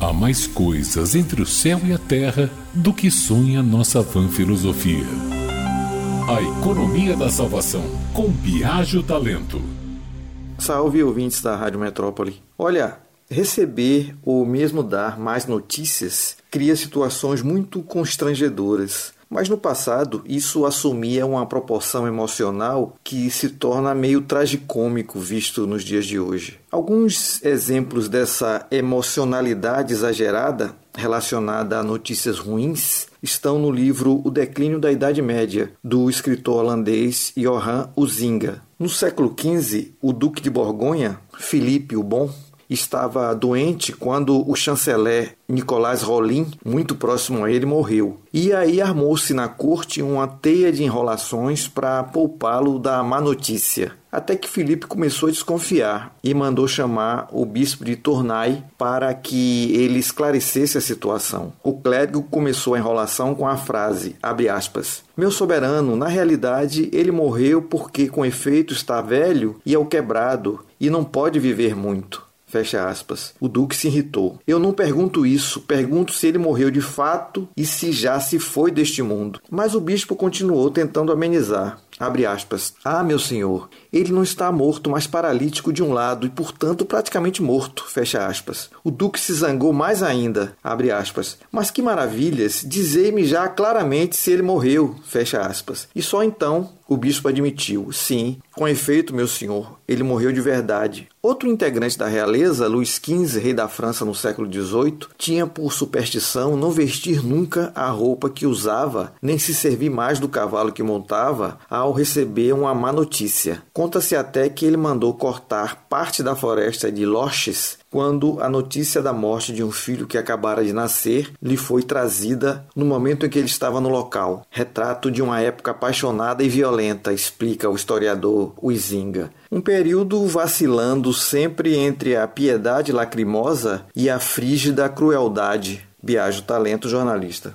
Há mais coisas entre o céu e a terra do que sonha nossa vã filosofia. A economia da salvação, com Biagio Talento. Salve ouvintes da Rádio Metrópole. Olha, receber ou mesmo dar mais notícias cria situações muito constrangedoras. Mas no passado, isso assumia uma proporção emocional que se torna meio tragicômico visto nos dias de hoje. Alguns exemplos dessa emocionalidade exagerada relacionada a notícias ruins estão no livro O Declínio da Idade Média, do escritor holandês Johan Huizinga. No século XV, o Duque de Borgonha, Filipe o Bom, estava doente quando o chanceler Nicolás Rollin, muito próximo a ele, morreu. E aí armou-se na corte uma teia de enrolações para poupá-lo da má notícia. Até que Filipe começou a desconfiar e mandou chamar o bispo de Tournai para que ele esclarecesse a situação. O clérigo começou a enrolação com a frase, aspas, Meu soberano, na realidade ele morreu porque com efeito está velho e é o quebrado e não pode viver muito. Fecha aspas. O Duque se irritou. Eu não pergunto isso, pergunto se ele morreu de fato e se já se foi deste mundo. Mas o bispo continuou tentando amenizar. Abre aspas. Ah, meu senhor, ele não está morto, mas paralítico de um lado e, portanto, praticamente morto. Fecha aspas. O duque se zangou mais ainda. Abre aspas. Mas que maravilhas! Dizei-me já claramente se ele morreu. Fecha aspas. E só então o bispo admitiu: sim, com efeito, meu senhor, ele morreu de verdade. Outro integrante da realeza, Luís XV, rei da França no século XVIII, tinha por superstição não vestir nunca a roupa que usava, nem se servir mais do cavalo que montava ao receber uma má notícia. Conta-se até que ele mandou cortar parte da floresta de Loches quando a notícia da morte de um filho que acabara de nascer lhe foi trazida no momento em que ele estava no local. Retrato de uma época apaixonada e violenta, explica o historiador Huizinga. Um período vacilando sempre entre a piedade lacrimosa e a frígida crueldade. Biagio Talento Jornalista.